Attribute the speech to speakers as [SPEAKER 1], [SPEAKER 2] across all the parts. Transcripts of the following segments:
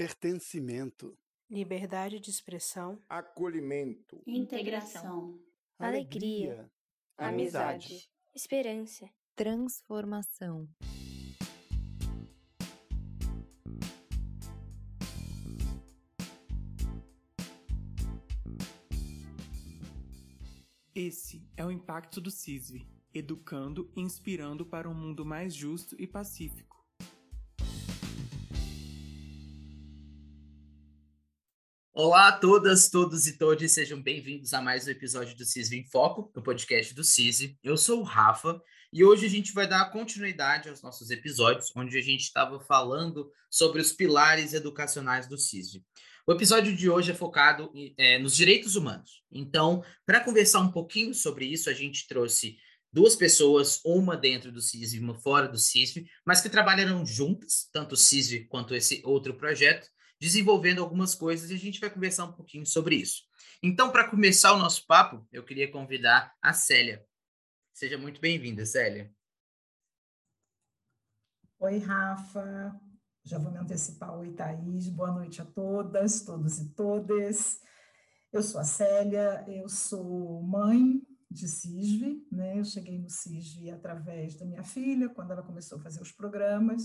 [SPEAKER 1] pertencimento,
[SPEAKER 2] liberdade de expressão,
[SPEAKER 3] acolhimento,
[SPEAKER 4] integração,
[SPEAKER 5] alegria,
[SPEAKER 3] amizade,
[SPEAKER 5] esperança,
[SPEAKER 6] transformação.
[SPEAKER 7] Esse é o impacto do CISV, educando e inspirando para um mundo mais justo e pacífico.
[SPEAKER 8] Olá a todas, todos e todas, sejam bem-vindos a mais um episódio do CISV em Foco, do podcast do CISV. Eu sou o Rafa e hoje a gente vai dar continuidade aos nossos episódios, onde a gente estava falando sobre os pilares educacionais do CISV. O episódio de hoje é focado é, nos direitos humanos. Então, para conversar um pouquinho sobre isso, a gente trouxe duas pessoas, uma dentro do CISV e uma fora do CISV, mas que trabalharam juntas, tanto o CISV quanto esse outro projeto, desenvolvendo algumas coisas e a gente vai conversar um pouquinho sobre isso. Então, para começar o nosso papo, eu queria convidar a Célia. Seja muito bem-vinda, Célia.
[SPEAKER 9] Oi, Rafa. Já vou me antecipar. Oi, Thaís. Boa noite a todas, todos e todas. Eu sou a Célia, eu sou mãe de CISV, né? Eu cheguei no CISV através da minha filha, quando ela começou a fazer os programas.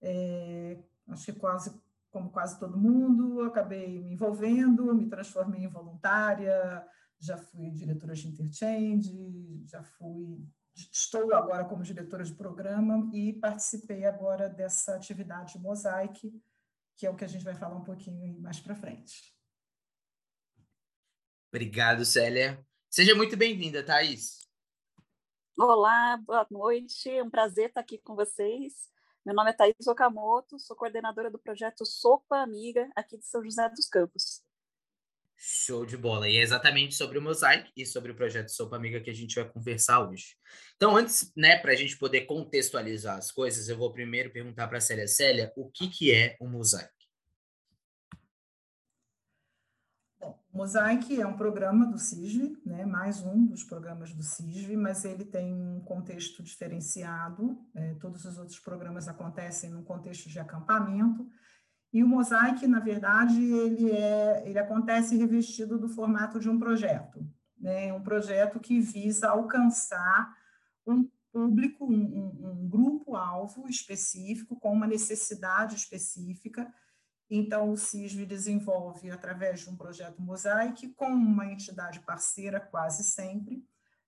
[SPEAKER 9] É, acho que quase como quase todo mundo, acabei me envolvendo, me transformei em voluntária, já fui diretora de interchange, já fui, estou agora como diretora de programa e participei agora dessa atividade Mosaic, que é o que a gente vai falar um pouquinho mais para frente.
[SPEAKER 8] Obrigado, Célia. Seja muito bem-vinda, Thaís.
[SPEAKER 10] Olá, boa noite. É um prazer estar aqui com vocês. Meu nome é Thaís Okamoto, sou coordenadora do projeto Sopa Amiga, aqui de São José dos Campos.
[SPEAKER 8] Show de bola. E é exatamente sobre o Mosaic e sobre o projeto Sopa Amiga que a gente vai conversar hoje. Então, antes, né, para a gente poder contextualizar as coisas, eu vou primeiro perguntar para a Célia. Célia, o que, que é o Mosaic?
[SPEAKER 9] O Mosaic é um programa do CISV, né, mais um dos programas do CISV, mas ele tem um contexto diferenciado. É, todos os outros programas acontecem num contexto de acampamento. E o Mosaic, na verdade, ele, é, ele acontece revestido do formato de um projeto. Né, um projeto que visa alcançar um público, um, um, grupo-alvo específico, com uma necessidade específica, então, o CISV desenvolve, através de um projeto Mosaic, com uma entidade parceira, quase sempre,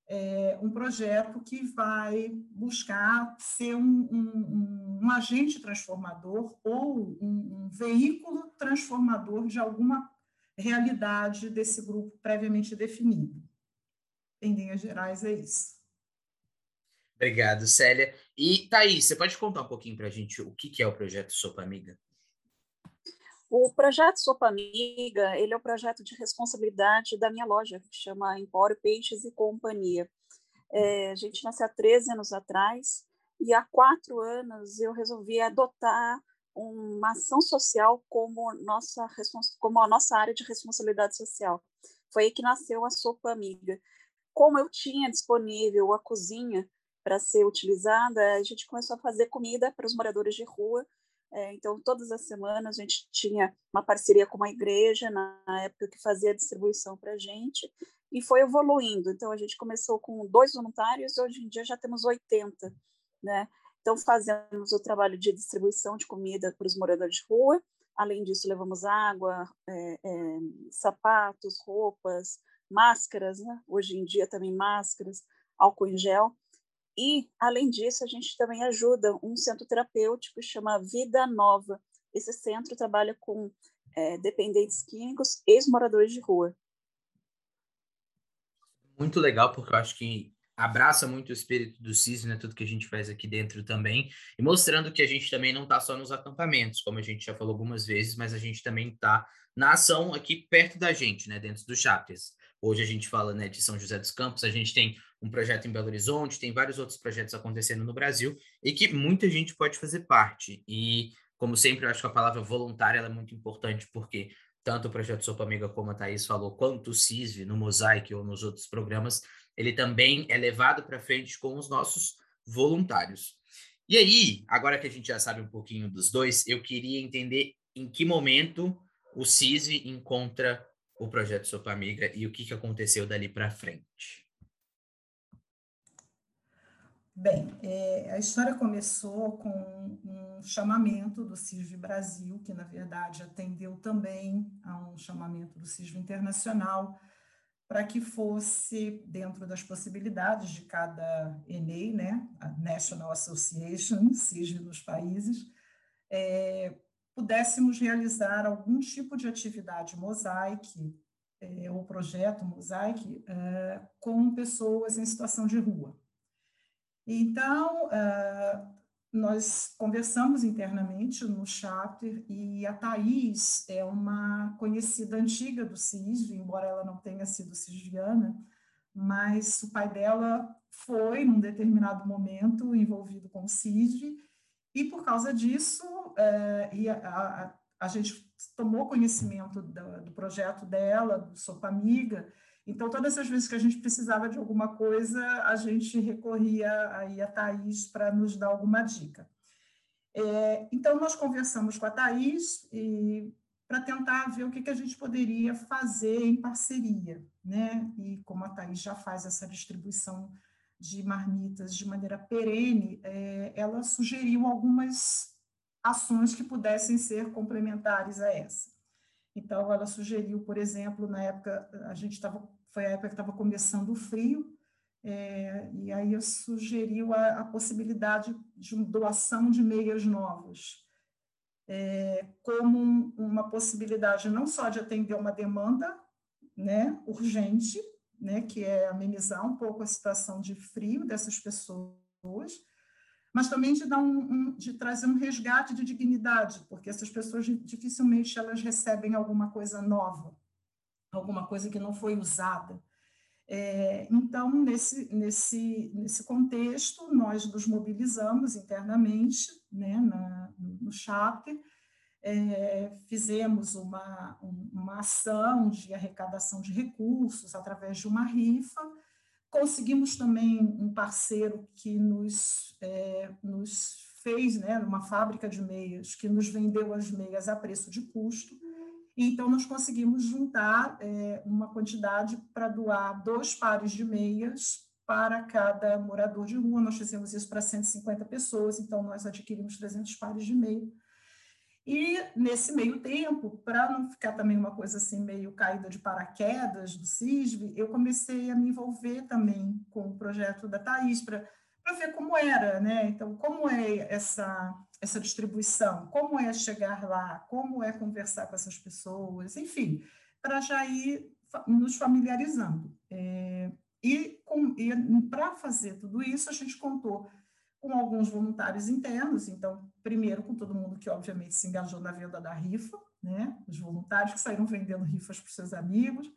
[SPEAKER 9] é, um projeto que vai buscar ser um, um, um agente transformador ou um, um, veículo transformador de alguma realidade desse grupo previamente definido. Em linhas gerais, é isso.
[SPEAKER 8] Obrigado, Célia. E, Thaís, você pode contar um pouquinho para a gente o que é o projeto Sopa Amiga?
[SPEAKER 10] O projeto Sopa Amiga, ele é o um projeto de responsabilidade da minha loja, que chama Empório Peixes e Companhia. É, a gente nasceu há 13 anos atrás e há quatro anos eu resolvi adotar uma ação social como, nossa, como a nossa área de responsabilidade social. Foi aí que nasceu a Sopa Amiga. Como eu tinha disponível a cozinha para ser utilizada, a gente começou a fazer comida para os moradores de rua é, então, todas as semanas a gente tinha uma parceria com uma igreja, na época que fazia a distribuição para a gente, e foi evoluindo. Então, a gente começou com dois voluntários, hoje em dia já temos 80, né? Então, fazemos o trabalho de distribuição de comida para os moradores de rua. Além disso, levamos água, é, é, sapatos, roupas, máscaras, né? Hoje em dia também máscaras, álcool em gel. E, além disso, a gente também ajuda um centro terapêutico que chama Vida Nova. Esse centro trabalha com é, dependentes químicos, ex-moradores de rua.
[SPEAKER 8] Muito legal, porque eu acho que abraça muito o espírito do CIS, né? Tudo que a gente faz aqui dentro também. E mostrando que a gente também não está só nos acampamentos, como a gente já falou algumas vezes, mas a gente também está na ação aqui perto da gente, né? Dentro dos chapters. Hoje a gente fala né, de São José dos Campos, a gente tem um projeto em Belo Horizonte, tem vários outros projetos acontecendo no Brasil e que muita gente pode fazer parte. E, como sempre, eu acho que a palavra voluntária é muito importante, porque tanto o projeto Sopa Amiga, como a Thaís falou, quanto o CISV, no Mosaic ou nos outros programas, ele também é levado para frente com os nossos voluntários. E aí, agora que a gente já sabe um pouquinho dos dois, eu queria entender em que momento o CISV encontra o projeto Sopa Amiga e o que, que aconteceu dali para frente?
[SPEAKER 9] Bem, é, a história começou com um chamamento do CISV Brasil, que na verdade atendeu também a um chamamento do CISV Internacional, para que fosse dentro das possibilidades de cada ENEI, né, a National Association, CISV nos países, é, pudéssemos realizar algum tipo de atividade mosaic, é, ou projeto mosaic, é, com pessoas em situação de rua. Então, é, nós conversamos internamente no chapter e a Thais é uma conhecida antiga do CISV, embora ela não tenha sido cisviana, mas o pai dela foi, num determinado momento, envolvido com o CISV, e por causa disso, é, a, a, a, gente tomou conhecimento do, do, projeto dela, do Sopa Amiga, então todas as vezes que a gente precisava de alguma coisa, a gente recorria aí a Thais para nos dar alguma dica. É, então nós conversamos com a Thais e para tentar ver o que, que a gente poderia fazer em parceria, né? E como a Thais já faz essa distribuição de marmitas de maneira perene, é, ela sugeriu algumas ações que pudessem ser complementares a essa. Então, ela sugeriu, por exemplo, na época, a gente estava, foi a época que estava começando o frio, é, e aí sugeriu a, a, possibilidade de doação de meias novas, é, como uma possibilidade não só de atender uma demanda né, urgente, né, que é amenizar um pouco a situação de frio dessas pessoas, mas também de dar um, um, de trazer um resgate de dignidade, porque essas pessoas dificilmente elas recebem alguma coisa nova, alguma coisa que não foi usada. É, então, nesse, nesse, nesse contexto, nós nos mobilizamos internamente né, na, no chapter, é, fizemos uma, uma ação de arrecadação de recursos através de uma rifa. Conseguimos também um parceiro que nos, é, nos fez, né, uma fábrica de meias, que nos vendeu as meias a preço de custo. Então, nós conseguimos juntar é, uma quantidade para doar dois pares de meias para cada morador de rua. Nós fizemos isso para 150 pessoas, então nós adquirimos 300 pares de meia e nesse meio tempo, para não ficar também uma coisa assim meio caída de paraquedas do CISV, eu comecei a me envolver também com o projeto da Thais para ver como era, né? Então, como é essa essa distribuição, como é chegar lá, como é conversar com essas pessoas, enfim, para já ir nos familiarizando. É, e, e para fazer tudo isso, a gente contou com alguns voluntários internos, então, primeiro com todo mundo que, obviamente, se engajou na venda da rifa, né? os voluntários que saíram vendendo rifas para seus amigos,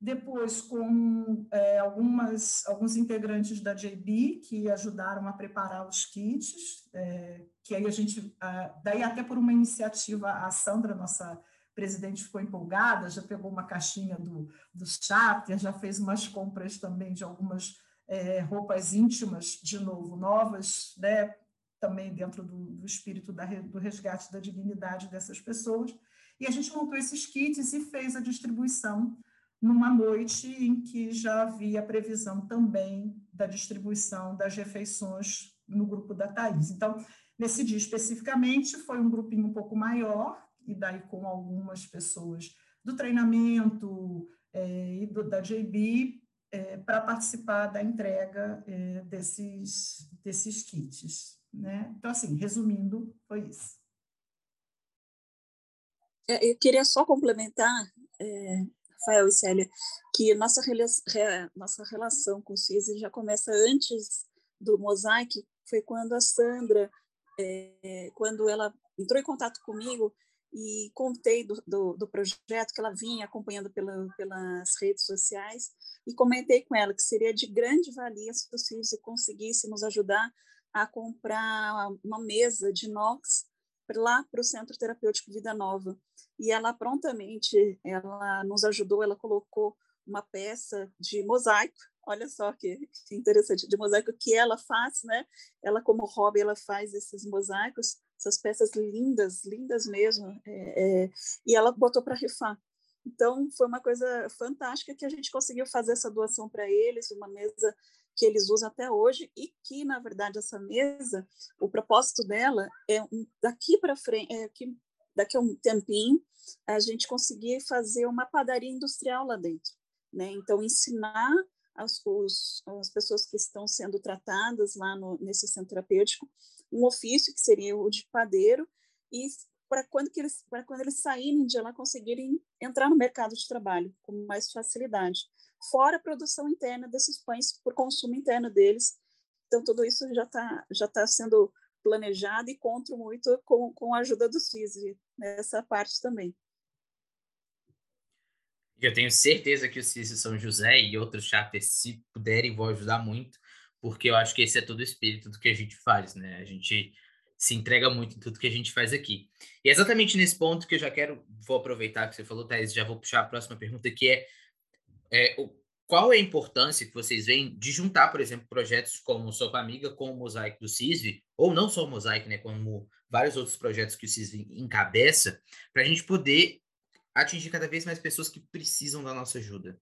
[SPEAKER 9] depois com é, algumas, alguns integrantes da JB que ajudaram a preparar os kits, é, que aí a gente, daí até por uma iniciativa, a Sandra, nossa presidente, ficou empolgada, já pegou uma caixinha do, do chapter, já fez umas compras também de algumas é, roupas íntimas, de novo, novas, né, também dentro do, do espírito da, do resgate da dignidade dessas pessoas. E a gente montou esses kits e fez a distribuição numa noite em que já havia previsão também da distribuição das refeições no grupo da Thais. Então, nesse dia especificamente, foi um grupinho um pouco maior, e daí com algumas pessoas do treinamento é, e do, da JB, é, para participar da entrega é, desses, desses kits. Né? Então, assim, resumindo, foi isso.
[SPEAKER 10] É, eu queria só complementar, é, Rafael e Célia, que nossa, nossa relação com o CISI já começa antes do Mosaic, foi quando a Sandra, é, quando ela entrou em contato comigo, e contei do, do, do, projeto que ela vinha acompanhando pela, pelas redes sociais e comentei com ela que seria de grande valia se os filhos conseguissem nos ajudar a comprar uma mesa de inox lá para o Centro Terapêutico Vida Nova. E ela prontamente, ela nos ajudou, ela colocou uma peça de mosaico, olha só que, que interessante, de mosaico que ela faz, né? Ela como hobby, ela faz esses mosaicos essas peças lindas, lindas mesmo, é, é, e ela botou para rifar. Então, foi uma coisa fantástica que a gente conseguiu fazer essa doação para eles, uma mesa que eles usam até hoje e que, na verdade, essa mesa, o propósito dela é daqui para frente, é que daqui a um tempinho, a gente conseguir fazer uma padaria industrial lá dentro. Né? Então, ensinar as, os, as pessoas que estão sendo tratadas lá no, nesse centro terapêutico um ofício que seria o de padeiro e para quando que eles quando eles saírem de lá conseguirem entrar no mercado de trabalho com mais facilidade. Fora a produção interna desses pães por consumo interno deles. Então tudo isso já está já está sendo planejado e conto muito com, com a ajuda do CISV nessa parte também.
[SPEAKER 8] Eu tenho certeza que o CISV São José e outros chapters, se puderem, vão ajudar muito, porque eu acho que esse é todo o espírito do que a gente faz, né? A gente se entrega muito em tudo que a gente faz aqui. E é exatamente nesse ponto que eu já quero, vou aproveitar que você falou, Thais, já vou puxar a próxima pergunta, que é, é o, qual é a importância que vocês veem de juntar, por exemplo, projetos como Sopa Amiga com o Mosaico do CISV, ou não só o Mosaico, né, como vários outros projetos que o CISV encabeça, para a gente poder atingir cada vez mais pessoas que precisam da nossa ajuda?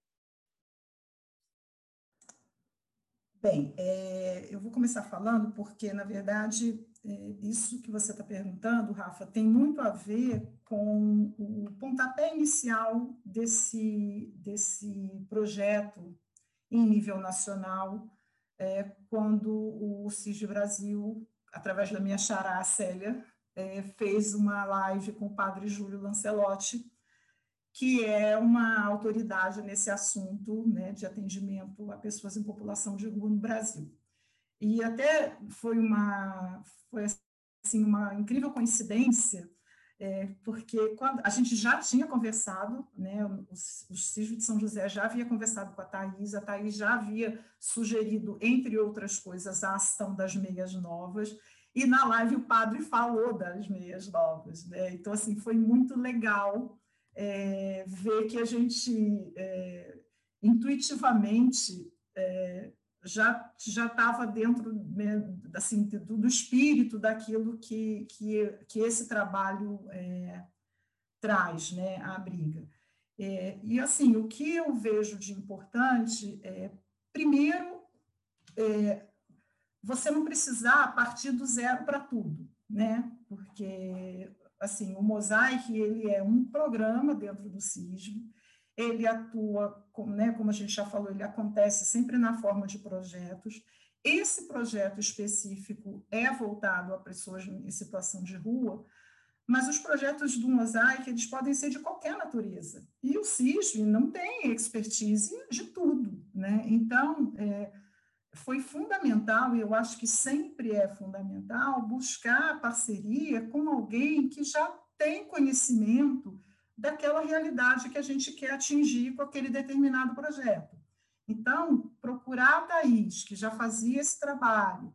[SPEAKER 9] Bem, é, eu vou começar falando porque, na verdade, é, isso que você está perguntando, Rafa, tem muito a ver com o pontapé inicial desse, desse projeto em nível nacional, é, quando o CIG Brasil, através da minha xará, Célia, fez uma live com o padre Júlio Lancelotti, que é uma autoridade nesse assunto né, de atendimento a pessoas em população de rua no Brasil. E até foi uma, foi assim, uma incrível coincidência, é, porque quando a gente já tinha conversado, né, o, o de São José já havia conversado com a Thais, a Thais já havia sugerido, entre outras coisas, a ação das meias novas, e na live o padre falou das meias novas. Né? Então, assim, foi muito legal é, ver que a gente é, intuitivamente é, já já estava dentro né, assim do, do, espírito daquilo que, que, que esse trabalho é, traz, né, a briga. É, e assim o que eu vejo de importante é primeiro é, você não precisar partir do zero para tudo, né? Porque assim, o Mosaic ele é um programa dentro do CISM, ele atua, né, como a gente já falou, ele acontece sempre na forma de projetos. Esse projeto específico é voltado a pessoas em situação de rua, mas os projetos do Mosaic eles podem ser de qualquer natureza. E o CISV não tem expertise de tudo, né? Então, é, foi fundamental, e eu acho que sempre é fundamental, buscar parceria com alguém que já tem conhecimento daquela realidade que a gente quer atingir com aquele determinado projeto. Então, procurar a Thaís, que já fazia esse trabalho,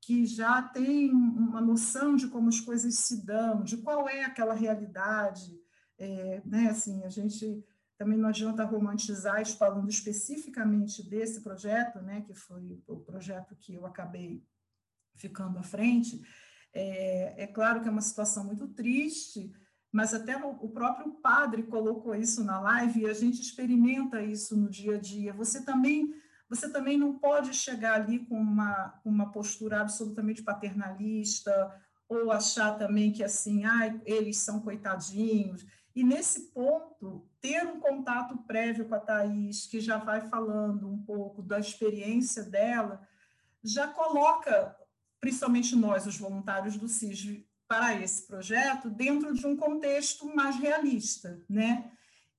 [SPEAKER 9] que já tem uma noção de como as coisas se dão, de qual é aquela realidade, é, né? Assim, a gente também não adianta romantizar falando especificamente desse projeto, né, que foi o projeto que eu acabei ficando à frente. É, é claro que é uma situação muito triste, mas até o próprio padre colocou isso na live e a gente experimenta isso no dia a dia. Você também você também não pode chegar ali com uma, uma postura absolutamente paternalista ou achar também que assim, ah, eles são coitadinhos. E nesse ponto, ter um contato prévio com a Thais, que já vai falando um pouco da experiência dela, já coloca, principalmente nós, os voluntários do CIS, para esse projeto, dentro de um contexto mais realista, né?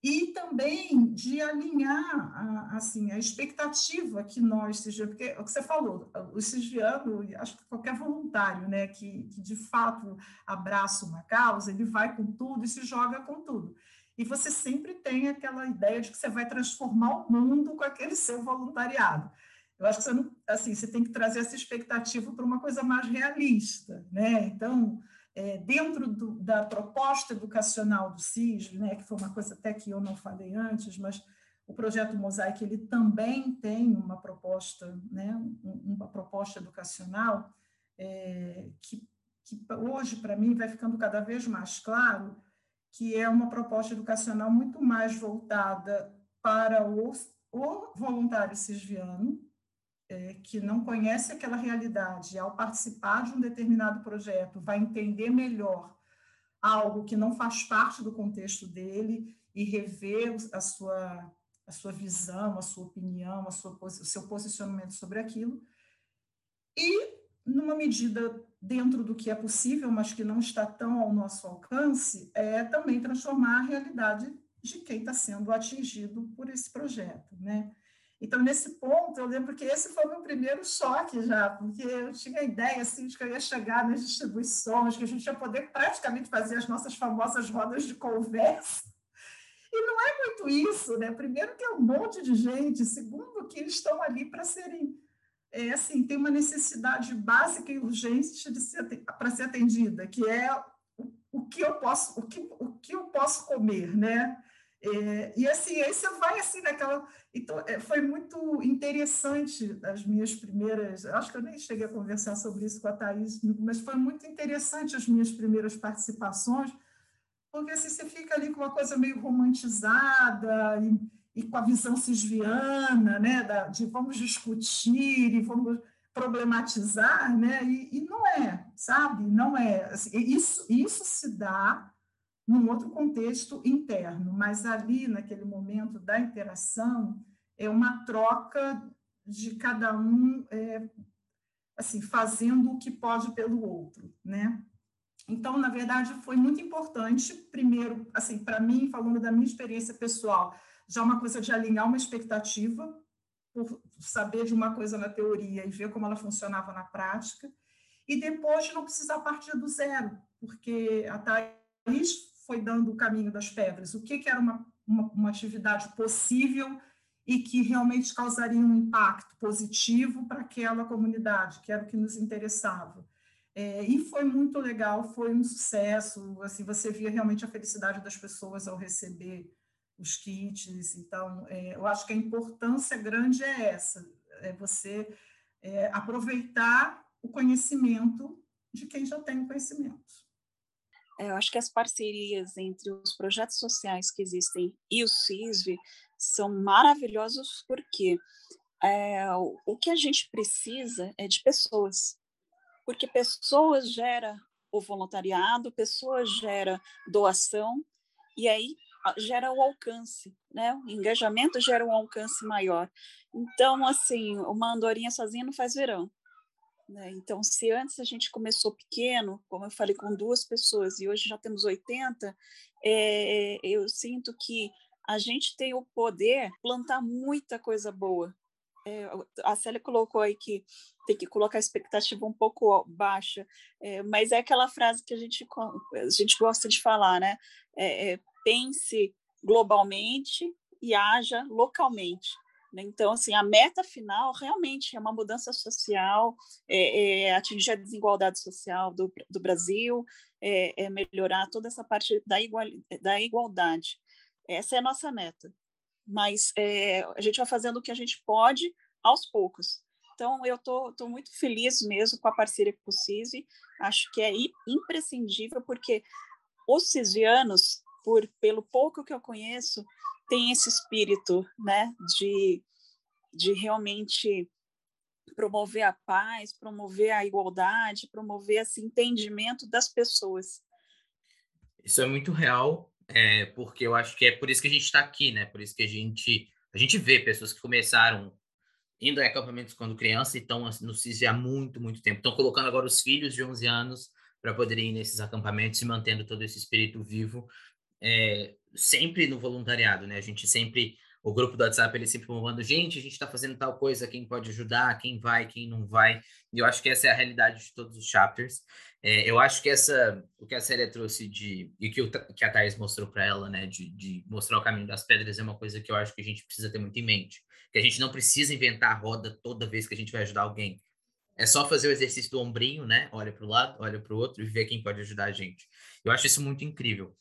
[SPEAKER 9] E também de alinhar a, assim, a expectativa que nós, porque é o que você falou, o Cigiano, acho que qualquer voluntário né, que, que de fato abraça uma causa, ele vai com tudo e se joga com tudo. E você sempre tem aquela ideia de que você vai transformar o mundo com aquele seu voluntariado. Eu acho que você, não, assim, você tem que trazer essa expectativa para uma coisa mais realista. Né? Então, é, dentro do, da proposta educacional do CIS, né, que foi uma coisa até que eu não falei antes, mas o projeto Mosaic ele também tem uma proposta, né, uma proposta educacional é, que que hoje, para mim, vai ficando cada vez mais claro que é uma proposta educacional muito mais voltada para o, o voluntário cisviano, é, que não conhece aquela realidade, ao participar de um determinado projeto, vai entender melhor algo que não faz parte do contexto dele e rever a sua, a sua visão, a sua opinião, a sua, o seu posicionamento sobre aquilo. E, numa medida dentro do que é possível, mas que não está tão ao nosso alcance, é também transformar a realidade de quem está sendo atingido por esse projeto, né? Então, nesse ponto, eu lembro que esse foi o meu primeiro choque já, porque eu tinha a ideia assim, de que eu ia chegar nas distribuições, que a gente ia poder praticamente fazer as nossas famosas rodas de conversa. E não é muito isso, né? Primeiro, que é um monte de gente, segundo, que eles estão ali para serem. É, assim, tem uma necessidade básica e urgente para ser atendida, que é o, o que eu posso o que, o que eu posso comer, né? É, e assim, aí você vai assim naquela. Então, é, foi muito interessante as minhas primeiras. Acho que eu nem cheguei a conversar sobre isso com a Thais, mas foi muito interessante as minhas primeiras participações, porque assim, você fica ali com uma coisa meio romantizada e, e com a visão cisviana, né, da, de vamos discutir e vamos problematizar, né, e, e não é, sabe? Não é. Assim, isso, isso se dá num outro contexto interno, mas ali, naquele momento da interação, é uma troca de cada um é, assim fazendo o que pode pelo outro, né? Então, na verdade, foi muito importante, primeiro, assim, para mim, falando da minha experiência pessoal, já uma coisa de alinhar uma expectativa, por saber de uma coisa na teoria e ver como ela funcionava na prática, e depois não precisar partir do zero, porque a Thais foi dando o caminho das pedras, o que, que era uma, uma, uma atividade possível e que realmente causaria um impacto positivo para aquela comunidade, que era o que nos interessava. É, e foi muito legal, foi um sucesso, assim, você via realmente a felicidade das pessoas ao receber os kits, então, é, eu acho que a importância grande é essa, é você é, aproveitar o conhecimento de quem já tem o conhecimento.
[SPEAKER 10] É, eu acho que as parcerias entre os projetos sociais que existem e o CISV são maravilhosos porque é, o que a gente precisa é de pessoas, porque pessoas gera o voluntariado, pessoas gera doação e aí gera o alcance, né? O engajamento gera um alcance maior. Então, assim, uma andorinha sozinha não faz verão. Né? Então, se antes a gente começou pequeno, como eu falei, com duas pessoas, e hoje já temos 80, é, eu sinto que a gente tem o poder de plantar muita coisa boa. É, a Célia colocou aí que tem que colocar a expectativa um pouco baixa, é, mas é aquela frase que a gente, a gente gosta de falar, né? É, pense globalmente e haja localmente. Né? Então, assim, a meta final realmente é uma mudança social, é, é atingir a desigualdade social do, do Brasil, é, é, melhorar toda essa parte da, igual, da igualdade. Essa é a nossa meta. Mas é, a gente vai fazendo o que a gente pode aos poucos. Então, eu estou tô, tô muito feliz mesmo com a parceria com o CISI, acho que é imprescindível, porque os cisianos, por, pelo pouco que eu conheço, tem esse espírito, né, de, de realmente promover a paz, promover a igualdade, promover esse entendimento das pessoas.
[SPEAKER 8] Isso é muito real, é, porque eu acho que é por isso que a gente está aqui, né? Por isso que a gente a gente vê pessoas que começaram indo a acampamentos quando criança e estão no CIS há muito, muito tempo. Estão colocando agora os filhos de 11 anos para poderem ir nesses acampamentos e mantendo todo esse espírito vivo é, sempre no voluntariado, né? A gente sempre, o grupo do WhatsApp, ele sempre mandando, gente, a gente está fazendo tal coisa, quem pode ajudar, quem vai, quem não vai. E eu acho que essa é a realidade de todos os chapters. É, eu acho que essa, o que a série trouxe de, e que, o, que a Thais mostrou para ela, né, de, de mostrar o caminho das pedras, é uma coisa que eu acho que a gente precisa ter muito em mente. Que a gente não precisa inventar a roda toda vez que a gente vai ajudar alguém. É só fazer o exercício do ombrinho, né? Olha para o lado, olha para o outro e ver quem pode ajudar a gente. Eu acho isso muito incrível.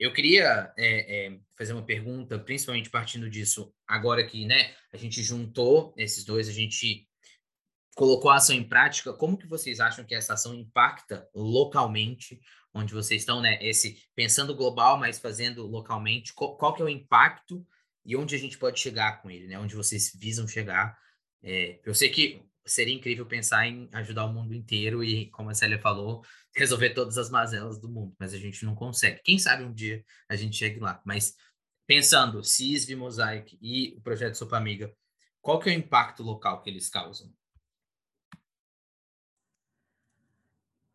[SPEAKER 8] Eu queria é, é, fazer uma pergunta, principalmente partindo disso, agora que né, a gente juntou esses dois, a gente colocou a ação em prática, como que vocês acham que essa ação impacta localmente, onde vocês estão, né? Esse pensando global, mas fazendo localmente, qual, qual que é o impacto e onde a gente pode chegar com ele, né? Onde vocês visam chegar? É, eu sei que seria incrível pensar em ajudar o mundo inteiro e, como a Célia falou, resolver todas as mazelas do mundo, mas a gente não consegue. Quem sabe um dia a gente chegue lá. Mas pensando, CISV, Mosaic e o projeto Sopa Amiga, qual que é o impacto local que eles causam?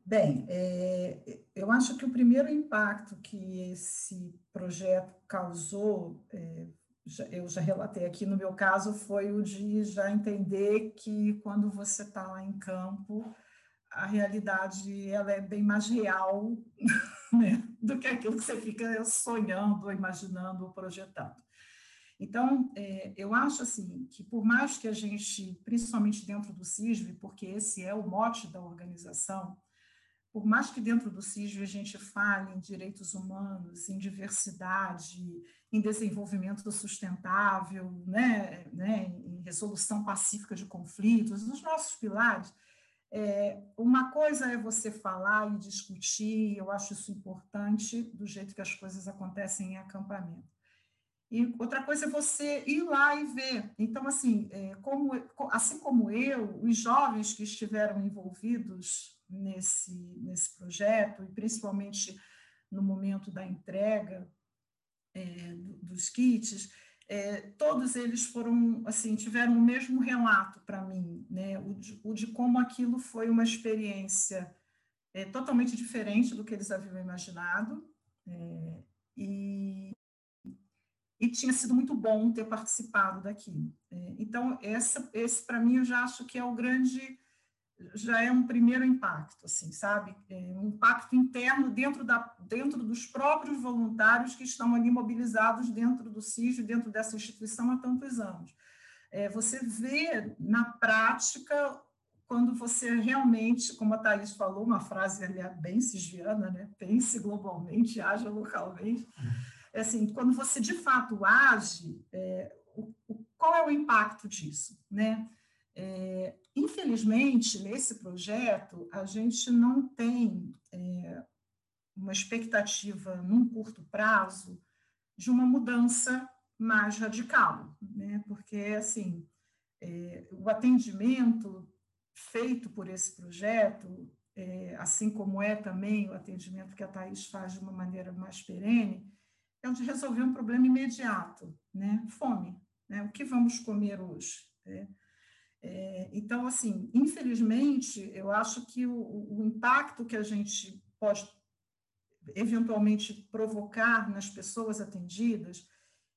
[SPEAKER 9] Bem, é, eu acho que o primeiro impacto que esse projeto causou, é, eu já relatei aqui no meu caso, foi o de já entender que quando você está lá em campo, a realidade ela é bem mais real né, do que aquilo que você fica sonhando, imaginando, projetando. Então, é, eu acho assim que por mais que a gente, principalmente dentro do CISV, porque esse é o mote da organização, por mais que dentro do CISV a gente fale em direitos humanos, em diversidade, em desenvolvimento sustentável, né, né, em resolução pacífica de conflitos, nos nossos pilares, é, uma coisa é você falar e discutir, eu acho isso importante, do jeito que as coisas acontecem em acampamento. E outra coisa é você ir lá e ver. Então, assim, é, como, assim como eu, os jovens que estiveram envolvidos nesse, nesse projeto, e principalmente no momento da entrega é, dos kits, é, todos eles foram assim tiveram o mesmo relato para mim, né? O de, o de, como aquilo foi uma experiência é, totalmente diferente do que eles haviam imaginado é, e, e tinha sido muito bom ter participado daquilo. É, então essa, esse para mim eu já acho que é o grande já é um primeiro impacto, assim, sabe? É um impacto interno dentro, da, dentro dos próprios voluntários que estão ali mobilizados dentro do CIS, dentro dessa instituição há tantos anos. É, você vê na prática quando você realmente, como a Thais falou, uma frase ali é bem cisviana, né? Pense globalmente, haja localmente. É assim, quando você de fato age, é, o, o, qual é o impacto disso, né? É, infelizmente, nesse projeto, a gente não tem é, uma expectativa num curto prazo de uma mudança mais radical, né? porque, assim, é, o atendimento feito por esse projeto, é, assim como é também o atendimento que a Thais faz de uma maneira mais perene, é o de resolver um problema imediato, né? fome. Né? O que vamos comer hoje? Né? É, então, assim, infelizmente, eu acho que o, o, impacto que a gente pode eventualmente provocar nas pessoas atendidas,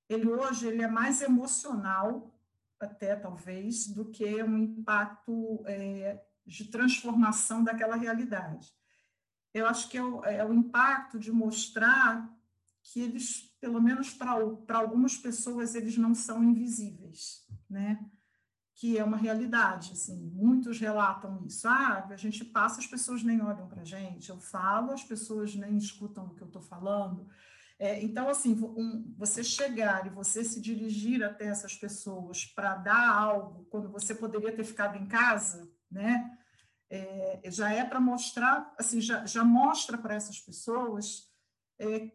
[SPEAKER 9] ele hoje ele é mais emocional, até talvez, do que um impacto é, de transformação daquela realidade. Eu acho que é o, é o impacto de mostrar que eles, pelo menos para algumas pessoas, eles não são invisíveis, né? Que é uma realidade, assim, muitos relatam isso. Ah, a gente passa, as pessoas nem olham para a gente. Eu falo, as pessoas nem escutam o que eu estou falando. É, então, assim, um, você chegar e você se dirigir até essas pessoas para dar algo quando você poderia ter ficado em casa, né? É, já é para mostrar, assim, já, já mostra para essas pessoas é,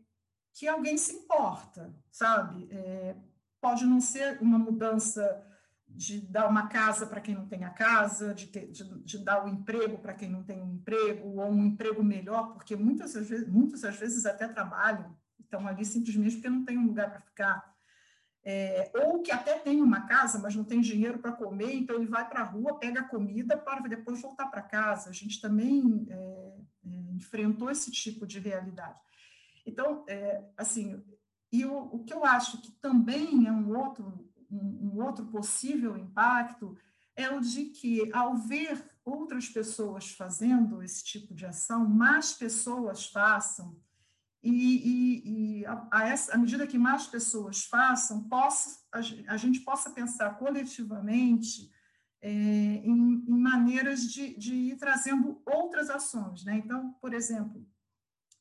[SPEAKER 9] que alguém se importa, sabe? É, pode não ser uma mudança de dar uma casa para quem não tem a casa, de, ter, de, de dar o um emprego para quem não tem um emprego, ou um emprego melhor, porque muitas vezes, muitas às vezes até trabalham, estão ali simplesmente porque não tem um lugar para ficar. É, ou que até tem uma casa, mas não tem dinheiro para comer, então ele vai para a rua, pega a comida para depois voltar para casa. A gente também é, é, enfrentou esse tipo de realidade. Então, é, assim, e o, o que eu acho que também é um outro um, outro possível impacto é o de que, ao ver outras pessoas fazendo esse tipo de ação, mais pessoas façam, e, e, e a, a à medida que mais pessoas façam, possa, a, a gente possa pensar coletivamente é, em, em, maneiras de, de, ir trazendo outras ações. Né? Então, por exemplo,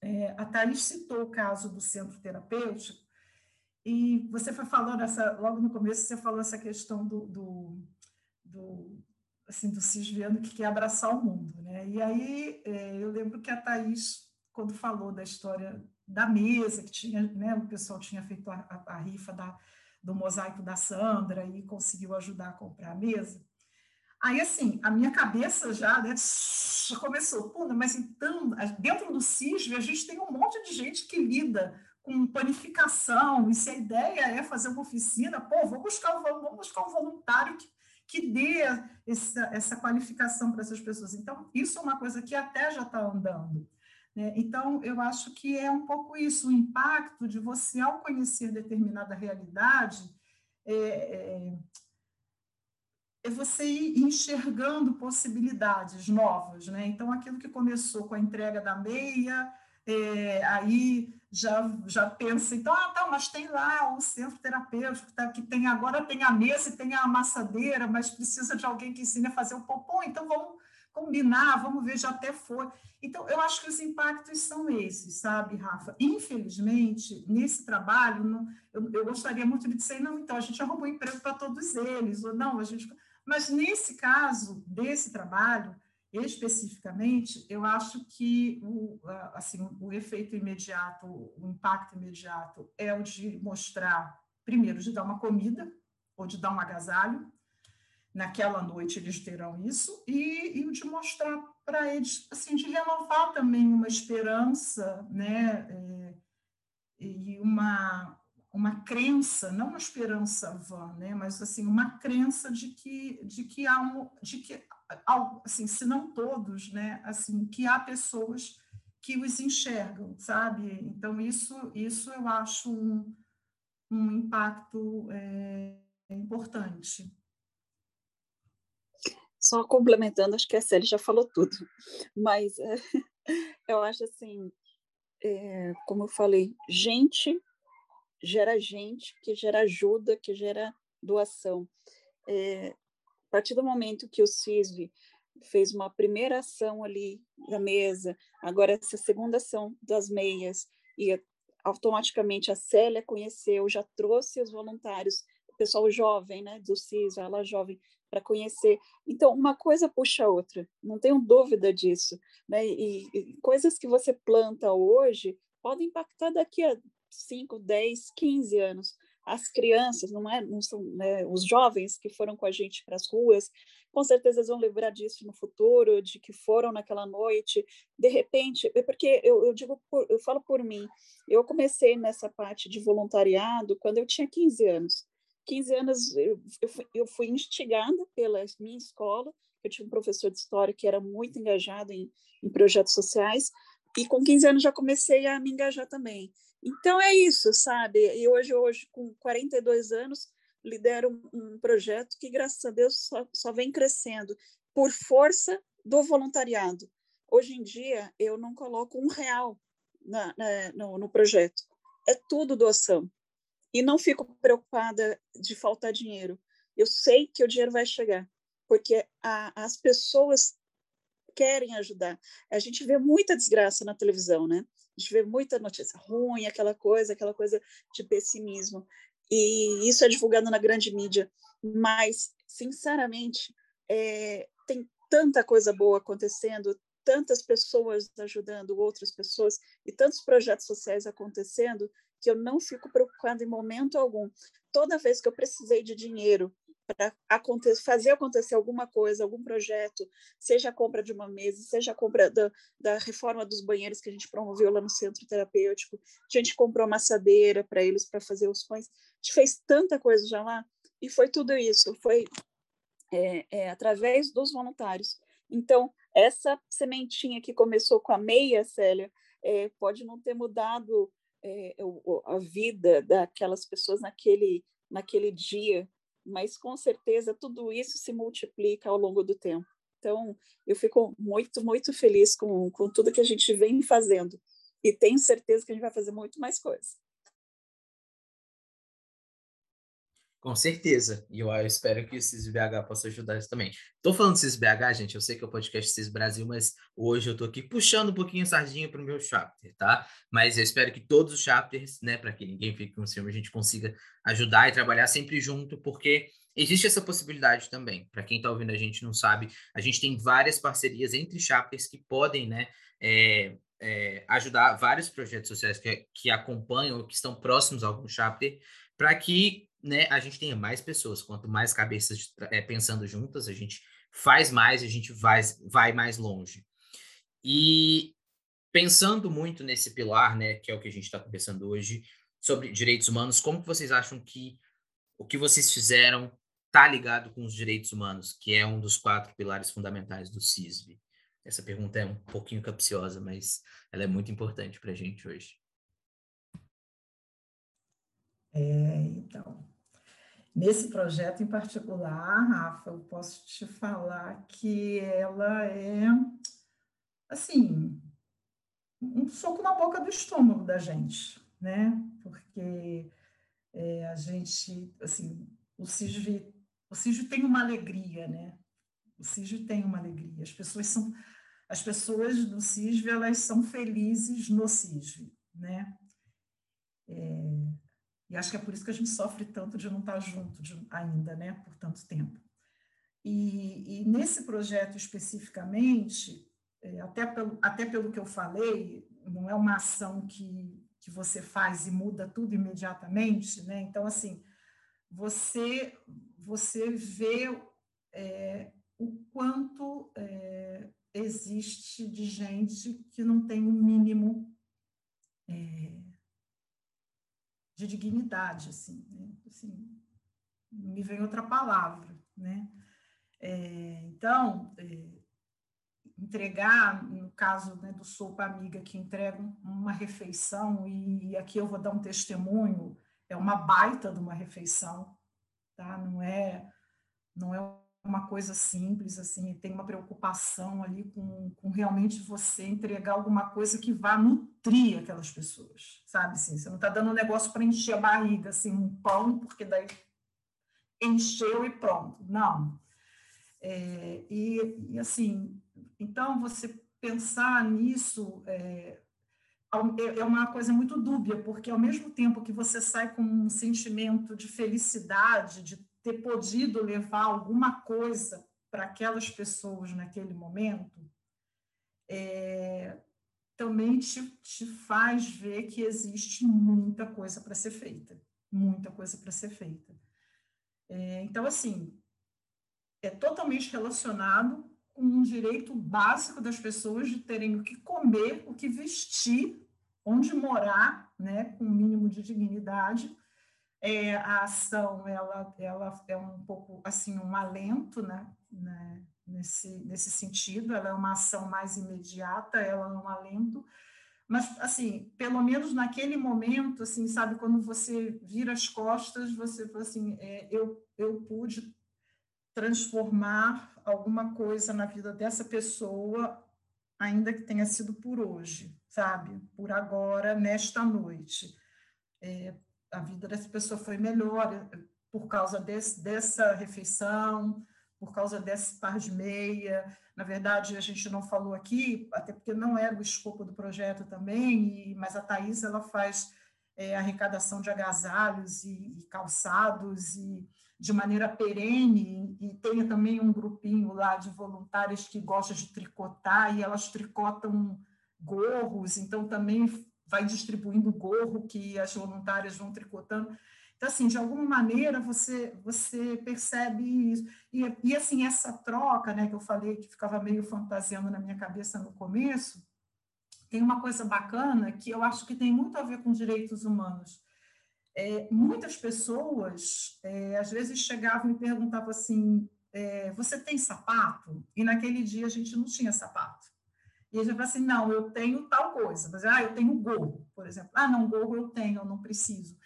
[SPEAKER 9] é, a Thaís citou o caso do centro terapêutico, e você foi falando essa, logo no começo, você falou essa questão do, do, do assim, do cisviano que quer abraçar o mundo, né? E aí é, eu lembro que a Thaís, quando falou da história da mesa, que tinha, né, o pessoal tinha feito a, a, a rifa da, do mosaico da Sandra e conseguiu ajudar a comprar a mesa. Aí, assim, a minha cabeça já, né, já começou, mas então, dentro do CISV, a gente tem um monte de gente que lida com panificação, e se a ideia é fazer uma oficina, pô, vou buscar, vou buscar um voluntário que, que dê essa, essa qualificação para essas pessoas. Então, isso é uma coisa que até já está andando. Né? Então, eu acho que é um pouco isso, o impacto de você, ao conhecer determinada realidade, é, é, é você ir enxergando possibilidades novas. Né? Então, aquilo que começou com a entrega da meia, é, aí já, já pensa, então, ah, tá, mas tem lá o centro terapêutico, tá, que tem agora tem a mesa e tem a amassadeira, mas precisa de alguém que ensine a fazer o popom, então vamos combinar, vamos ver, já até foi. Então, eu acho que os impactos são esses, sabe, Rafa? Infelizmente, nesse trabalho, não, eu, eu gostaria muito de dizer, não, então, a gente arrumou emprego para todos eles, ou não, a gente... Mas, nesse caso, desse trabalho, especificamente, eu acho que o, assim, o efeito imediato, o impacto imediato é o de mostrar, primeiro, de dar uma comida ou de dar um agasalho. Naquela noite eles terão isso, e, o de mostrar para eles, assim, de renovar também uma esperança, né? É, e uma, uma crença, não uma esperança vã, né, mas assim uma crença de que de que há um, de que assim, se não todos, né, assim, que há pessoas que os enxergam, sabe? Então isso isso eu acho um, um impacto é, importante.
[SPEAKER 10] Só complementando, acho que a Célia já falou tudo, mas é, eu acho assim, é, como eu falei, gente gera gente, que gera ajuda, que gera doação. É, partir do momento que o CISV fez uma primeira ação ali da mesa, agora essa segunda ação das meias, e automaticamente a Célia conheceu, já trouxe os voluntários, o pessoal jovem, né, do CISV, ela jovem, para conhecer. Então, uma coisa puxa a outra, não tenho dúvida disso. Né? E, e coisas que você planta hoje podem impactar daqui a 5, 10, 15 anos. As crianças, não, é, não são né, os jovens que foram com a gente para as ruas, com certeza vão lembrar disso no futuro, de que foram naquela noite. De repente, é porque eu, eu digo, por, eu falo por mim, eu comecei nessa parte de voluntariado quando eu tinha 15 anos. 15 anos eu, eu, fui, eu fui instigada pela minha escola, eu tinha um professor de história que era muito engajado em, em projetos sociais, e com 15 anos já comecei a me engajar também. Então é isso, sabe? E hoje, hoje com 42 anos, lidero um projeto que, graças a Deus, só, só vem crescendo por força do voluntariado. Hoje em dia, eu não coloco um real na, na, no, no projeto. É tudo doação. E não fico preocupada de faltar dinheiro. Eu sei que o dinheiro vai chegar, porque a, as pessoas querem ajudar. A gente vê muita desgraça na televisão, né? A gente vê muita notícia ruim, aquela coisa, aquela coisa de pessimismo. E isso é divulgado na grande mídia. Mas, sinceramente, é, tem tanta coisa boa acontecendo, tantas pessoas ajudando outras pessoas e tantos projetos sociais acontecendo que eu não fico preocupada em momento algum. Toda vez que eu precisei de dinheiro para fazer acontecer alguma coisa, algum projeto, seja a compra de uma mesa, seja a compra da, da reforma dos banheiros que a gente promoveu lá no centro terapêutico, a gente comprou maçadeira para eles para fazer os pães, a gente fez tanta coisa já lá, e foi tudo isso, foi é, é, através dos voluntários. Então, essa sementinha que começou com a meia, Célia, é, pode não ter mudado é, a vida daquelas pessoas naquele, naquele dia, mas com certeza tudo isso se multiplica ao longo do tempo. Então, eu fico muito, muito feliz com, com tudo que a gente vem fazendo e tenho certeza que a gente vai fazer muito mais coisas.
[SPEAKER 8] Com certeza. E eu, eu, espero que o CISBH possa ajudar isso também. Estou falando CISBH, gente, eu sei que é o podcast CIS Brasil, mas hoje eu estou aqui puxando um pouquinho a sardinha para o meu chapter, tá? Mas eu espero que todos os chapters, né, para que ninguém fique com ciúme, a gente consiga ajudar e trabalhar sempre junto, porque existe essa possibilidade também. Para quem está ouvindo a gente não sabe, a gente tem várias parcerias entre chapters que podem, né, é, é, ajudar vários projetos sociais que, que acompanham ou que estão próximos a algum chapter, para que né, a gente tenha mais pessoas. Quanto mais cabeças é, pensando juntas, a gente faz mais, a gente vai, vai mais longe. E pensando muito nesse pilar, né, que é o que a gente está conversando hoje, sobre direitos humanos, como que vocês acham que o que vocês fizeram está ligado com os direitos humanos, que é um dos quatro pilares fundamentais do CISV? Essa pergunta é um pouquinho capciosa, mas ela é muito importante para a gente hoje.
[SPEAKER 9] É, então, Nesse projeto em particular, Rafa, eu posso te falar que ela é, assim, um soco na boca do estômago da gente, né? Porque é, a gente, assim, o CISV, o tem uma alegria, né? O CISV tem uma alegria. As pessoas são, as pessoas do CISV, elas são felizes no CISV, né? É, e acho que é por isso que a gente sofre tanto de não estar junto de, ainda, né, por tanto tempo. E, e nesse projeto especificamente, é, até, pelo, até pelo que eu falei, não é uma ação que, que você faz e muda tudo imediatamente, né? Então, assim, você, você vê é, o quanto é, existe de gente que não tem o um mínimo é, de dignidade, assim, né? assim, me vem outra palavra, né? É, então, é, entregar, no caso né, do Sopa Amiga, que entrega uma refeição, e, aqui eu vou dar um testemunho, é uma baita de uma refeição, tá? Não é, não é uma coisa simples, assim, tem uma preocupação ali com, com realmente você entregar alguma coisa que vá nutrir aquelas pessoas, sabe? Assim, você não está dando um negócio para encher a barriga, assim, um pão, porque daí encheu e pronto. Não. É, e, e, assim, então você pensar nisso é, é, é uma coisa muito dúbia, porque ao mesmo tempo que você sai com um sentimento de felicidade, de ter podido levar alguma coisa para aquelas pessoas naquele momento, é, também te, te faz ver que existe muita coisa para ser feita, muita coisa para ser feita. É, então, assim, é totalmente relacionado com um direito básico das pessoas de terem o que comer, o que vestir, onde morar, né, com o mínimo de dignidade, é, a ação ela, ela é um pouco assim um alento né, né, nesse, nesse sentido, ela é uma ação mais imediata, ela é um alento, mas assim, pelo menos naquele momento, assim, sabe, quando você vira as costas, você fala assim, é, eu, eu pude transformar alguma coisa na vida dessa pessoa, ainda que tenha sido por hoje, sabe, por agora, nesta noite. É, a vida dessa pessoa foi melhor eh, por causa desse, dessa refeição, por causa desse par de meia. Na verdade, a gente não falou aqui, até porque não era o escopo do projeto também, e, mas a Thais ela faz é, arrecadação de agasalhos e, e, calçados e de maneira perene, e tem também um grupinho lá de voluntárias que gostam de tricotar, e elas tricotam gorros, então também vai distribuindo gorro que as voluntárias vão tricotando. Então, assim, de alguma maneira você você percebe isso. E, e assim, essa troca, né, que eu falei que ficava meio fantasiando na minha cabeça no começo, tem uma coisa bacana que eu acho que tem muito a ver com direitos humanos. É, muitas pessoas, é, às vezes, chegavam e perguntavam assim: é, Você tem sapato? E naquele dia a gente não tinha sapato. E a gente fala assim, não, eu tenho tal coisa. Mas, ah, eu tenho gorro, por exemplo. Ah, não, gorro eu tenho, eu não preciso.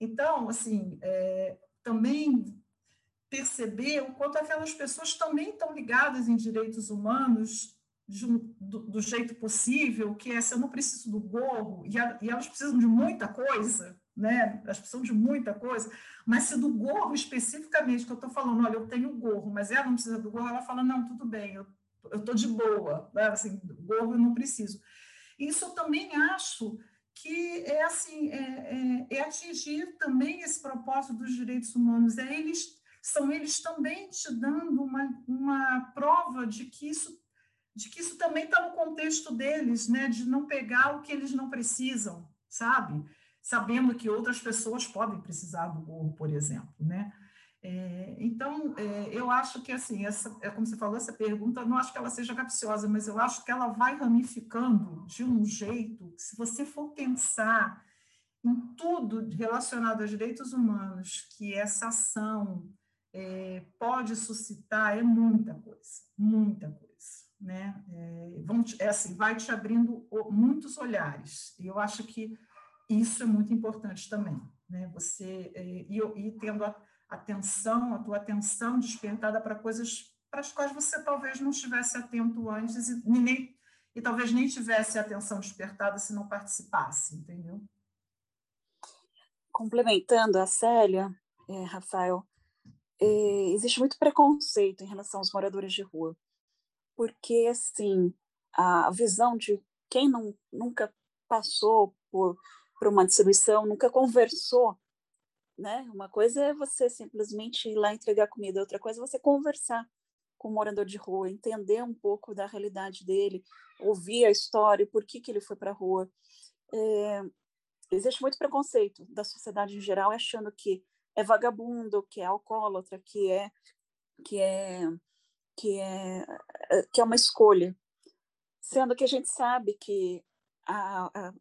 [SPEAKER 9] Então, assim, é, também perceber o quanto aquelas pessoas também estão ligadas em direitos humanos um, do, do, jeito possível, que é se eu não preciso do gorro, e, a, e elas precisam de muita coisa, né? Elas precisam de muita coisa. Mas se do gorro especificamente, que eu estou falando, olha, eu tenho gorro, mas ela não precisa do gorro, ela fala, não, tudo bem, eu estou de boa, né? assim, gorro eu não preciso. Isso eu também acho que é assim, é, é, é atingir também esse propósito dos direitos humanos, é eles são eles também te dando uma, uma prova de que isso de que isso também está no contexto deles, né? De não pegar o que eles não precisam, sabe? Sabendo que outras pessoas podem precisar do gorro, por exemplo, né? É, então, é, eu acho que, assim, essa, é como você falou, essa pergunta, não acho que ela seja capciosa, mas eu acho que ela vai ramificando de um jeito, que se você for pensar em tudo relacionado aos direitos humanos, que essa ação é, pode suscitar, é muita coisa, muita coisa né? É, vão, é assim, vai te abrindo muitos olhares. E eu acho que isso é muito importante também, né? Você é, e, e tendo a atenção, a tua atenção despertada para coisas para as quais você talvez não estivesse atento antes e nem e talvez nem tivesse a atenção despertada se não participasse, entendeu?
[SPEAKER 10] Complementando a Célia, é, Rafael, é, existe muito preconceito em relação aos moradores de rua porque assim a visão de quem não, nunca passou por, por uma distribuição, nunca conversou, né? Uma coisa é você simplesmente ir lá entregar comida, outra coisa é você conversar com o morador de rua, entender um pouco da realidade dele, ouvir a história, por que, que ele foi para a rua. É, existe muito preconceito da sociedade em geral, achando que é vagabundo, que é alcoólatra, que é que é que é, eh, que é uma escolha, sendo que a gente sabe que a, a,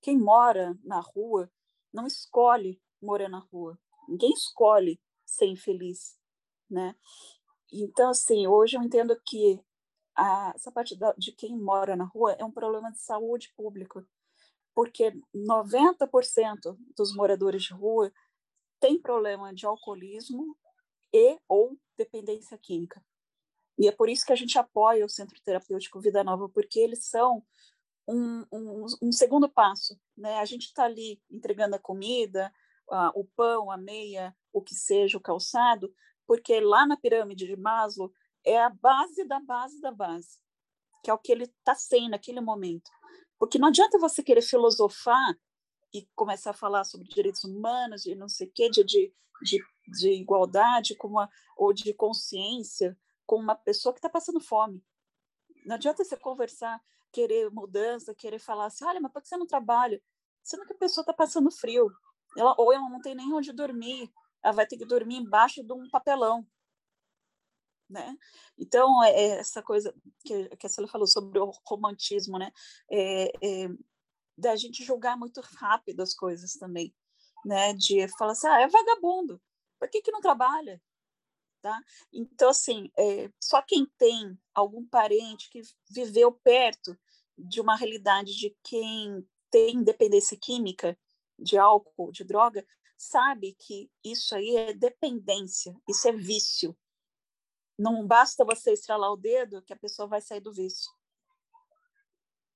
[SPEAKER 10] quem mora na rua não escolhe morar na rua, ninguém escolhe ser infeliz, né? Então, assim, hoje eu entendo que a, essa parte da, de quem mora na rua é um problema de saúde pública, porque 90% dos moradores de rua têm problema de alcoolismo e ou dependência química. E é por isso que a gente apoia o Centro Terapêutico Vida Nova, porque eles são um, um, um segundo passo. Né? A gente está ali entregando a comida, o pão, a meia, o que seja, o calçado, porque lá na pirâmide de Maslow é a base da base da base, que é o que ele está sem naquele momento. Porque não adianta você querer filosofar e começar a falar sobre direitos humanos e não sei o quê, de, de, de, de igualdade como a, ou de consciência, com uma pessoa que está passando fome. Não adianta você conversar, querer mudança, querer falar assim, olha, mas por que você não trabalha? Sendo que a pessoa está passando frio, ela, ou ela não tem nem onde dormir, ela vai ter que dormir embaixo de um papelão. Né? Então, é, é essa coisa que, que a Célia falou sobre o romantismo, né? É, é, da gente julgar muito rápido as coisas também, né? De falar assim, ah, é vagabundo, por que, que não trabalha? Tá? Então, assim, é, só quem tem algum parente que viveu perto de uma realidade de quem tem dependência química, de álcool, de droga, sabe que isso aí é dependência, isso é vício. Não basta você estralar o dedo que a pessoa vai sair do vício.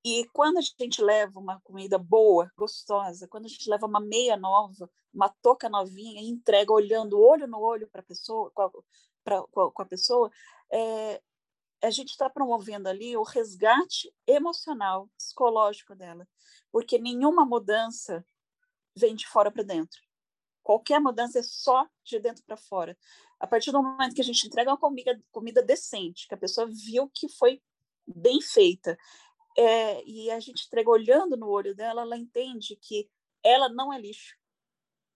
[SPEAKER 10] E quando a gente leva uma comida boa, gostosa, quando a gente leva uma meia nova, uma touca novinha e entrega olhando olho no olho para a pessoa, com a, pra, com a pessoa, é, a gente está promovendo ali o resgate emocional, psicológico dela, porque nenhuma mudança vem de fora para dentro. Qualquer mudança é só de dentro para fora. A partir do momento que a gente entrega uma comida, comida decente, que a pessoa viu que foi bem feita, é, e a gente entrega olhando no olho dela, ela entende que ela não é lixo.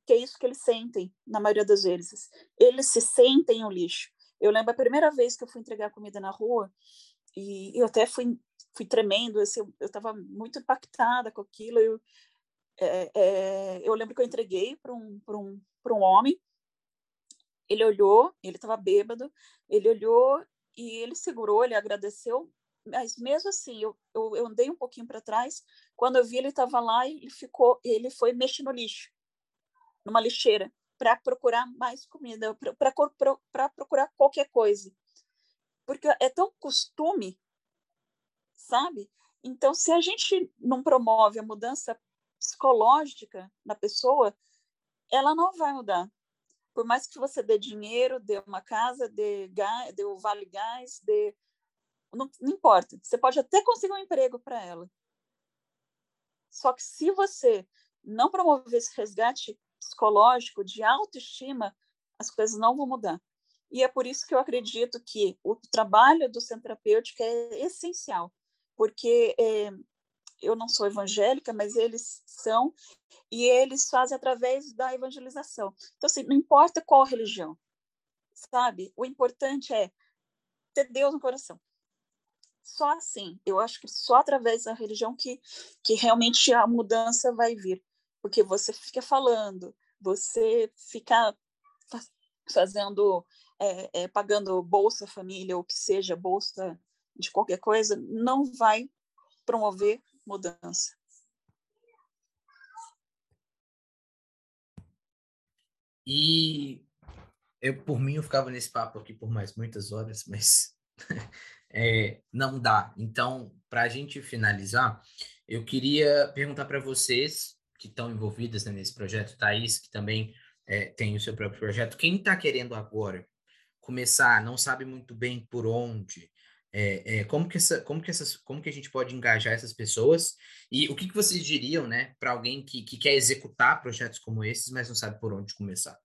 [SPEAKER 10] Que é isso que eles sentem, na maioria das vezes. Eles se sentem o lixo. Eu lembro a primeira vez que eu fui entregar comida na rua, e eu até fui, fui tremendo, assim, eu estava muito impactada com aquilo. Eu, é, é, eu lembro que eu entreguei para um, um, um homem, ele olhou, ele estava bêbado, ele olhou e ele segurou, ele agradeceu, mas mesmo assim, eu, eu, eu andei um pouquinho para trás, quando eu vi ele estava lá ele ficou, ele foi mexer no lixo, numa lixeira, para procurar mais comida, para procurar qualquer coisa. Porque é tão costume, sabe? Então, se a gente não promove a mudança psicológica na pessoa, ela não vai mudar. Por mais que você dê dinheiro, dê uma casa, dê, gás, dê o vale gás, dê... Não, não importa. Você pode até conseguir um emprego para ela. Só que se você não promover esse resgate psicológico de autoestima, as coisas não vão mudar. E é por isso que eu acredito que o trabalho do centro terapêutico é essencial, porque é, eu não sou evangélica, mas eles são, e eles fazem através da evangelização. Então, assim, não importa qual religião, sabe? O importante é ter Deus no coração. Só assim, eu acho que só através da religião que, que realmente a mudança vai vir. Porque você fica falando, você fica fazendo, é, é, pagando Bolsa Família, ou que seja, Bolsa de qualquer coisa, não vai promover mudança.
[SPEAKER 8] E eu, por mim, eu ficava nesse papo aqui por mais muitas horas, mas é, não dá. Então, para a gente finalizar, eu queria perguntar para vocês que estão envolvidas né, nesse projeto, Thaís, que também é, tem o seu próprio projeto, quem está querendo agora começar, não sabe muito bem por onde, é, é, como, que essa, como, que essas, como que a gente pode engajar essas pessoas e o que, que vocês diriam né, para alguém que, que quer executar projetos como esses, mas não sabe por onde começar?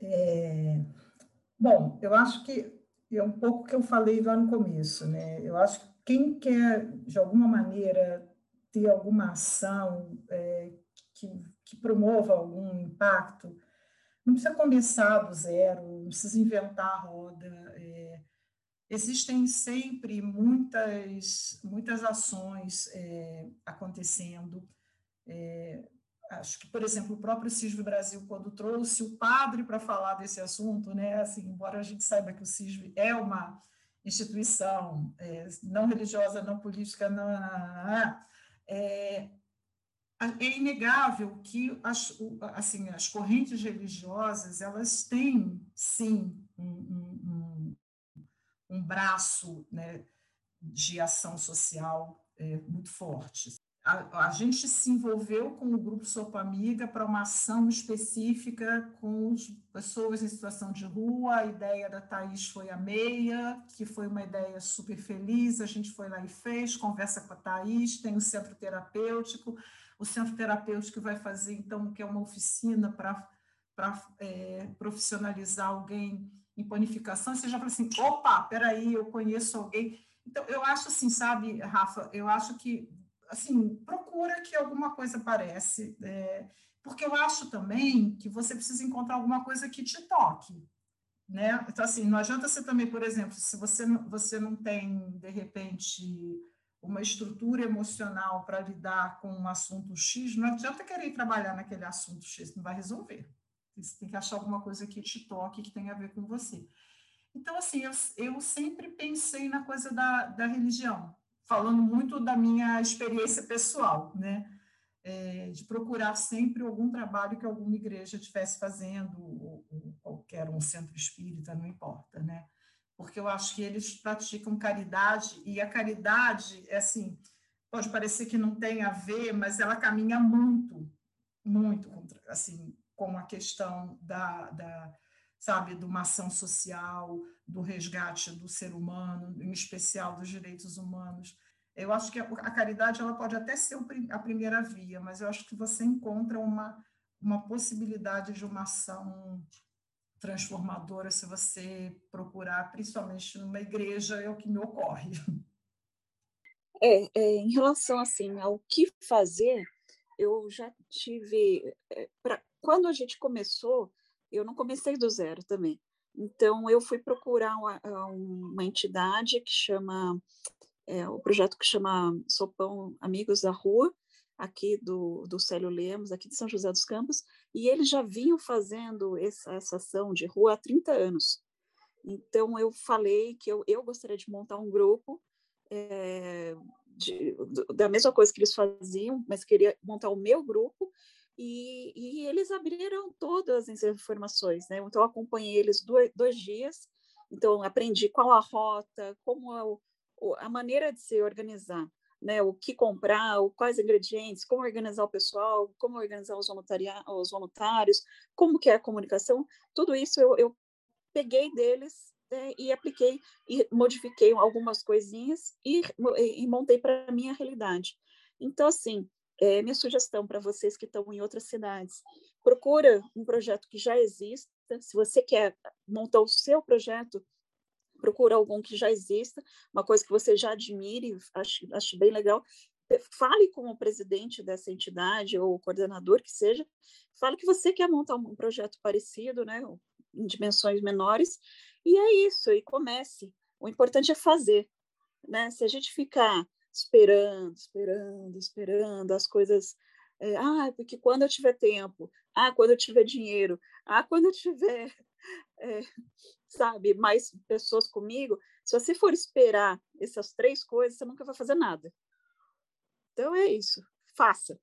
[SPEAKER 9] É, bom, eu acho que é um pouco que eu falei lá no começo, né? Eu acho que quem quer, de alguma maneira, ter alguma ação é, que, que promova algum impacto, não precisa começar do zero, não precisa inventar a roda. É, existem sempre muitas, muitas ações é, acontecendo. É, acho que, por exemplo, o próprio CISV Brasil, quando trouxe o padre para falar desse assunto, né, assim, embora a gente saiba que o CISV é uma instituição é, não religiosa, não política, não, é, é inegável que as, assim, as correntes religiosas elas têm sim um, um, um braço né, de ação social é, muito forte a, a, gente se envolveu com o grupo Sopa Amiga para uma ação específica com pessoas em situação de rua. A ideia da Thaís foi a meia, que foi uma ideia super feliz. A gente foi lá e fez, conversa com a Thaís, tem o centro terapêutico. O centro terapêutico vai fazer, então, que é uma oficina para é, profissionalizar alguém em panificação. Você já fala assim: opa, peraí, eu conheço alguém. Então, eu acho assim, sabe, Rafa, eu acho que assim, procura que alguma coisa aparece, é, porque eu acho também que você precisa encontrar alguma coisa que te toque, né? Então, assim, não adianta você também, por exemplo, se você, você não tem, de repente, uma estrutura emocional para lidar com um assunto X, não adianta querer trabalhar naquele assunto X, não vai resolver. Você tem que achar alguma coisa que te toque, que tenha a ver com você. Então, assim, eu, eu sempre pensei na coisa da, da religião, falando muito da minha experiência pessoal, né? É, de procurar sempre algum trabalho que alguma igreja estivesse fazendo, ou, ou, qualquer um centro espírita, não importa, né? Porque eu acho que eles praticam caridade, e a caridade, é assim, pode parecer que não tem a ver, mas ela caminha muito, muito, assim, com a questão da, da sabe, de uma ação social, do resgate do ser humano, em especial dos direitos humanos. Eu acho que a caridade ela pode até ser a primeira via, mas eu acho que você encontra uma, uma possibilidade de uma ação transformadora se você procurar, principalmente numa igreja, é o que me ocorre.
[SPEAKER 10] É, é em relação assim ao que fazer, eu já tive, é, pra, quando a gente começou, eu não comecei do zero também. Então, eu fui procurar uma, uma entidade que chama, é, o projeto que chama Sopão Amigos da Rua, aqui do, do Célio Lemos, aqui de São José dos Campos, e eles já vinham fazendo essa, essa ação de rua há 30 anos. Então, eu falei que eu, eu gostaria de montar um grupo é, de, da mesma coisa que eles faziam, mas queria montar o meu grupo e, e, eles abriram todas as informações, né? Então, eu acompanhei eles dois, dois dias, então aprendi qual a rota, como o, a maneira de se organizar, né, o que comprar, o, quais ingredientes, como organizar o pessoal, como organizar os, os voluntários, como que é a comunicação, tudo isso eu, eu peguei deles né, e apliquei e modifiquei algumas coisinhas e, e montei para a minha realidade. Então, assim, é, minha sugestão para vocês que estão em outras cidades, procura um projeto que já exista, se você quer montar o seu projeto, procura algum que já exista, uma coisa que você já admire, acho, acho bem legal. Fale com o presidente dessa entidade ou o coordenador que seja, fale que você quer montar um projeto parecido, né, em dimensões menores, e é isso, e comece. O importante é fazer, né? Se a gente ficar esperando, esperando, esperando as coisas, é, ah, porque quando eu tiver tempo, ah, quando eu tiver dinheiro, ah, quando eu tiver é, sabe, mais pessoas comigo, se você for esperar essas três coisas, você nunca vai fazer nada. Então é isso, faça.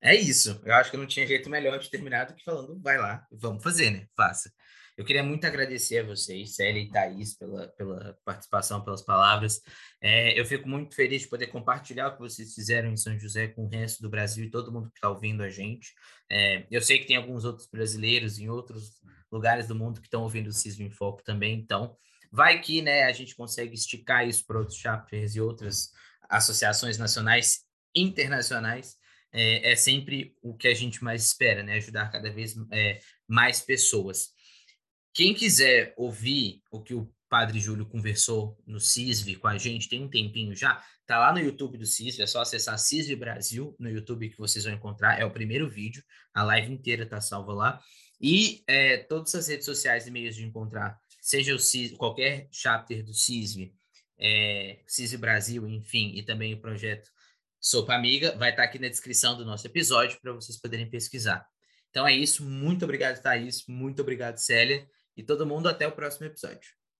[SPEAKER 8] É isso. Eu acho que não tinha jeito melhor de terminar do que falando, vai lá, vamos fazer, né? Faça. Eu queria muito agradecer a vocês, Célia e Thaís, pela, pela participação, pelas palavras. É, eu fico muito feliz de poder compartilhar o que vocês fizeram em São José com o resto do Brasil e todo mundo que está ouvindo a gente. É, eu sei que tem alguns outros brasileiros em outros lugares do mundo que estão ouvindo o Cisne em Foco também, então vai que né, a gente consegue esticar isso para outros chapters e outras associações nacionais internacionais. É, é, sempre o que a gente mais espera, né? Ajudar cada vez é, mais pessoas. Quem quiser ouvir o que o Padre Júlio conversou no CISV com a gente, tem um tempinho já, tá lá no YouTube do CISV, é só acessar CISV Brasil no YouTube que vocês vão encontrar, é o primeiro vídeo, a live inteira tá salva lá. E é, todas as redes sociais e meios de encontrar, seja o CISV, qualquer chapter do CISV, é, CISV Brasil, enfim, e também o projeto Sopa Amiga, vai estar tá aqui na descrição do nosso episódio para vocês poderem pesquisar. Então é isso, muito obrigado, Thaís, muito obrigado, Célia. E todo mundo, até o próximo episódio.